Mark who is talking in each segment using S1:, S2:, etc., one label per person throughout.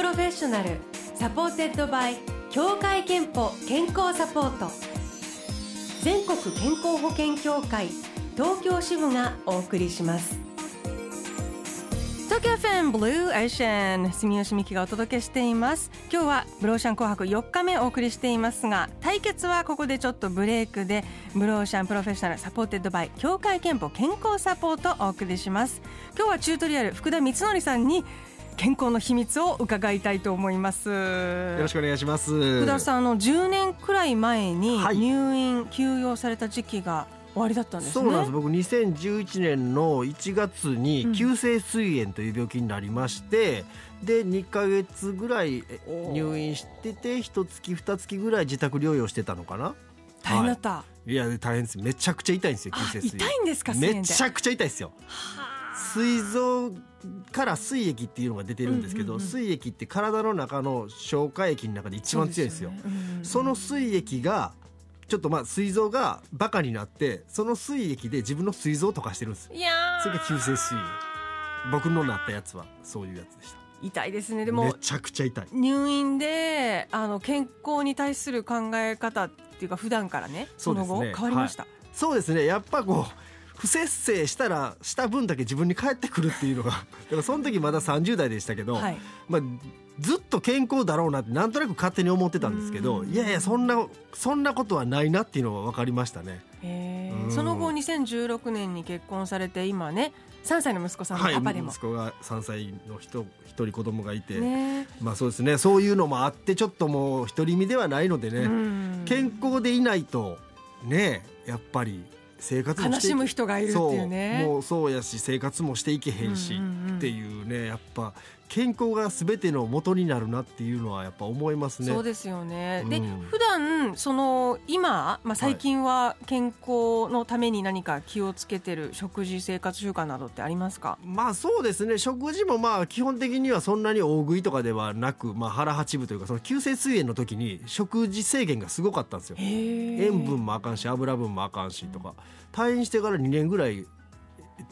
S1: Professional supported by 協会けんぽ健康サポート。全国健康保険協会東京支部がお送りします。東京 FM Blue Ocean 住吉美紀がお届けしています。今日は Blue Ocean 紅白4日目お送りしていますが対決はここでちょっとブレイクで Blue Ocean Professional supported by 協会けんぽ健康サポートお送りします。今日はチュートリアル福田光則さんに健康の秘密を伺いたいと思います。よ
S2: ろしくお願いします。
S1: 福田さんの10年くらい前に入院、休養された時期が終わりだったんです、
S2: ね、そうなんです。僕2011年の1月に急性膵炎という病気になりまして、うん、で2か月ぐらい入院してて一月二月ぐらい自宅療養してたのかな？
S1: 大変だった、は
S2: い、いや大変です。めちゃくちゃ痛いんですよ急性膵
S1: 炎。痛いんですか
S2: めちゃくちゃ痛いですよ膵臓から膵液っていうのが出てるんですけど、膵液って体の中の消化液の中で一番強いんですよ。その膵液がちょっとまあ膵臓がバカになってその膵液で自分の膵臓を溶かしてるんです
S1: いや
S2: それが急性膵炎僕のなったやつはそういうやつでした。
S1: 痛いですね。でも
S2: めちゃくちゃ痛い。
S1: 入院であの健康に対する考え方っていうか普段からねその後変わりました、
S2: そうですね。やっぱこう不節制したらした分だけ自分に返ってくるっていうのが だからその時まだ30代でしたけど、はい、まあ、ずっと健康だろうなってなんとなく勝手に思ってたんですけどいやいやそんなそんなことはないなっていうのは分かりましたね。
S1: その後2016年に結婚されて今ね3歳の息子さんのパパでも、
S2: はい、息子が3歳の人一人子供がいて、ね、まあそうですねそういうのもあってちょっともう独り身ではないのでね健康でいないとねやっぱり生活
S1: 悲しむ人がいるっていうね。
S2: もうそうやし生活もしていけへんしっていうねやっぱ健康がすべての元になるなっていうのはやっぱ思いますね。
S1: そうですよね。うん、で普段その今まあ最近は健康のために何か気をつけてる食事生活習慣などってありますか？
S2: まあそうですね。食事もまあ基本的にはそんなに大食いとかではなく、まあ腹八分というかその急性膵炎の時に食事制限がすごかったんですよ。塩分もあかんし油分もあかんしとか。退院してから2年ぐらい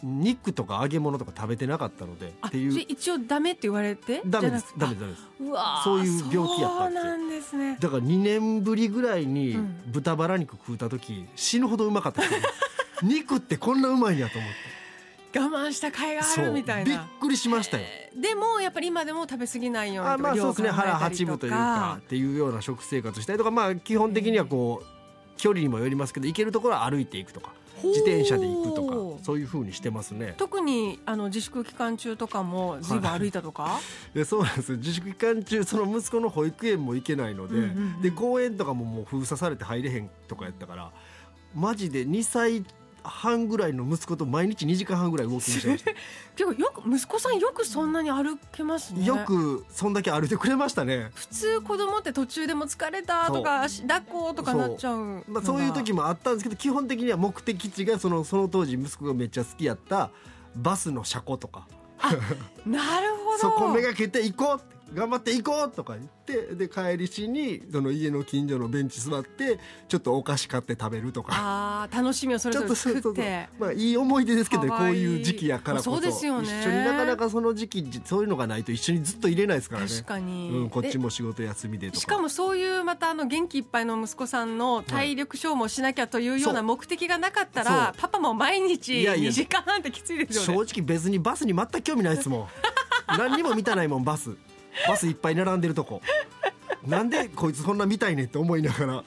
S2: 肉とか揚げ物とか食べてなかったのでっていう。
S1: 一応ダメって言われて？
S2: ダメです。ダメですダメです。うわそういう病気やったんですよ。
S1: なんです、ね、
S2: だから2年ぶりぐらいに豚バラ肉食うた時、死ぬほどうまかった 肉ってこんなうまいんやと思って。
S1: 我慢した甲斐があるみたいな。
S2: びっくりしましたよ、
S1: えー、でもやっぱり今でも食べ過ぎないようにあ
S2: まあそうですね。腹八分というかっていうような食生活したりとかまあ基本的にはこう距離にもよりますけど行けるところは歩いていくとか自転車で行くとかそういうふうにしてますね。
S1: 特にあの自粛期間中とかもずい。ぶん歩いたとか？
S2: でそうなんです自粛期間中その息子の保育園も行けないのでうんうんうん、で公園とかももう封鎖されて入れへんとかやったからマジで2歳半ぐらいの息子と毎日2時間半ぐらいウォーキングしてました。
S1: 結構よく息子さんよくそんなに歩けますね。
S2: よくそんだけ歩いてくれましたね。
S1: 普通子供って途中でも疲れたとか抱っことかなっちゃう。
S2: まあ、そういう時もあったんですけど基本的には目的地がそのその当時息子がめっちゃ好きやったバスの車庫とか。
S1: なるほど。
S2: そこめがけて行こうって頑張って行こうとか言ってで帰りしにその家の近所のベンチ座ってちょっとお菓子買って食べるとか。
S1: あ楽しみをそれぞれ作って。
S2: まあいい思い出ですけどねこういう時期やからこそ。そうですよ、ね、一緒になかなかその時期そういうのがないと一緒にずっと入れないですからね。
S1: 確かに、
S2: うん、こっちも仕事休みで
S1: しかもそういうまたあの元気いっぱいの息子さんの体力消耗しなきゃというような目的がなかったらパパも毎日2時間半ってきついですよ
S2: ね。正直別にバスに全く興味ないですもん。何にも見たないもんバスバスいっぱい並んでるとこ。なんでこいつそんな見たいねって思いながら。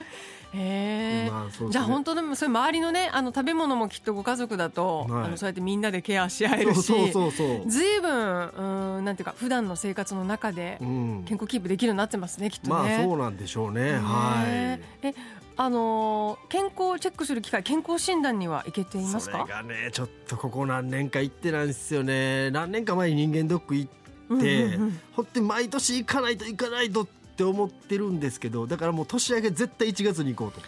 S1: へまあね、じゃあ本当でもそれ周りのねあの食べ物もきっとご家族だと、はい、あのそうやってみんなでケアし合えるしずいぶんうんなんていうか普段の生活の中で健康キープできるようになってますね、きっとね。
S2: まあそうなんでしょうね。はい。
S1: えあのー、健康をチェックする機会健康診断には行けていますか？
S2: それがねちょっとここ何年か行ってないんですよね。何年か前に人間ドック行っ、うんうん、ほって毎年行かないと行かないとって思ってるんですけどだからもう年明け絶対1月に行こうと。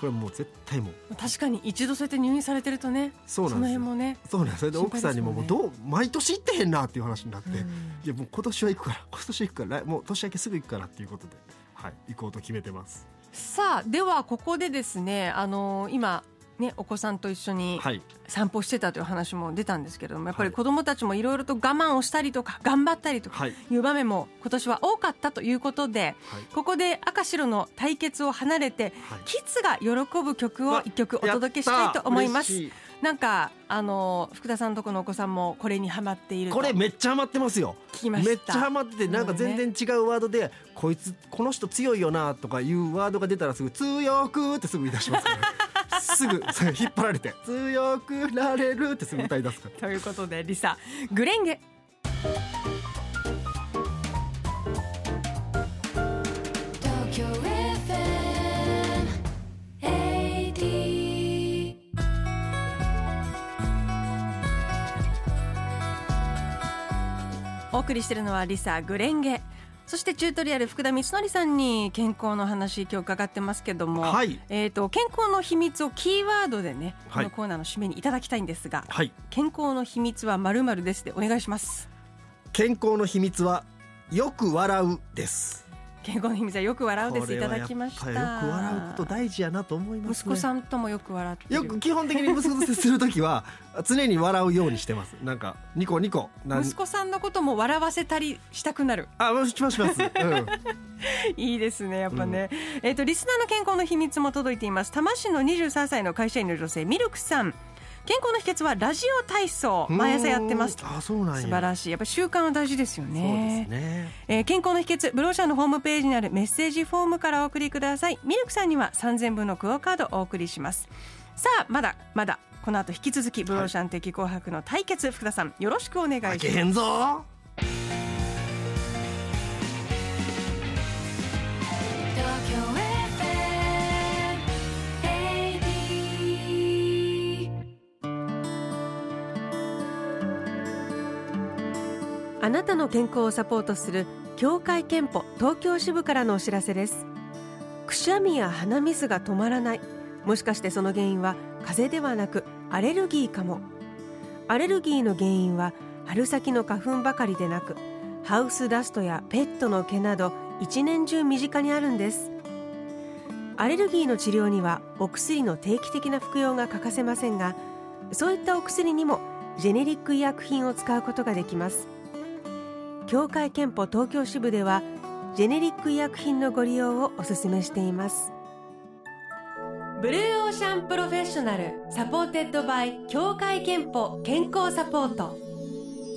S2: これもう絶対も
S1: う。確かに一度そうやって入院されてるとねそうなんですその辺もね
S2: そうなんそれで奥さんにももうどう毎年行ってへんなっていう話になって、うん、いやもう今年は行くから今年行くからもう年明けすぐ行くからっていうことで、はい、行こうと決めてます。
S1: さあではここでですねあのー、今ね、お子さんと一緒に散歩してたという話も出たんですけれどもやっぱり子どもたちもいろいろと我慢をしたりとか頑張ったりとかい。う場面も今年は多かったということで、はい、ここで赤白の対決を離れて、はい、キッズが喜ぶ曲を一曲お届けしたいと思います。なんかあの福田さんとこのお子さんもこれにハマっている
S2: これめっちゃハマってますよ。
S1: 聞きまめ
S2: っちゃハマっててなんか全然違うワードで、ね、こいつこの人強いよなとかいうワードが出たらすぐ強くってすぐ言い出しますから、ね、すぐ引っ張られて。強くなれるってすぐ歌い出すから。
S1: ということでリサグレンゲ。お送りしているのはリサグレンゲそしてチュートリアル福田光則さんに健康の話今日伺ってますけども、はい、えっ、と健康の秘密をキーワードでね、このコーナーの締めにいただきたいんですが、はい、健康の秘密はまるまるですでお願いします。
S2: 健康の秘密はよく笑うです
S1: 健康の秘密はよく笑うです。いただきました。よく
S2: 笑うこと大事やなと思います、
S1: ね、息子さんともよく笑って
S2: よく基本的に息子と接する時は常に笑うようにしてます。なんかニコニコ
S1: 息子さんのことも笑わせたりしたくなる。
S2: あしますします、うん、
S1: いいですねやっぱね、うん、えっ、ー、とリスナーの健康の秘密も届いています。多摩市の23歳の会社員の女性ミルクさん健康の秘訣はラジオ体操。毎朝やってます
S2: あそうなん
S1: 素晴らしい。やっぱ習慣は大事ですよね。そうですね、えー、健康の秘訣ブローシャーのホームページにあるメッセージフォームからお送りください。ミルクさんには3000分のクオカードお送りします。さあまだまだこの後引き続きブローシャン的紅白の対決、はい、福田さんよろしくお願いし
S2: ます
S1: あなたの健康をサポートする協会憲法東京支部からのお知らせです。くしゃみや鼻水が止まらない。もしかしてその原因は風邪ではなくアレルギーかも。アレルギーの原因は春先の花粉ばかりでなくハウスダストやペットの毛など一年中身近にあるんです。アレルギーの治療にはお薬の定期的な服用が欠かせませんがそういったお薬にもジェネリック医薬品を使うことができます。協会けんぽ東京支部ではジェネリック医薬品のご利用をお勧めしています Blue Ocean Professional supported by 協会けんぽ健康サポート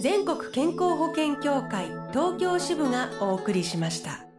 S1: 全国健康保険協会東京支部がお送りしました。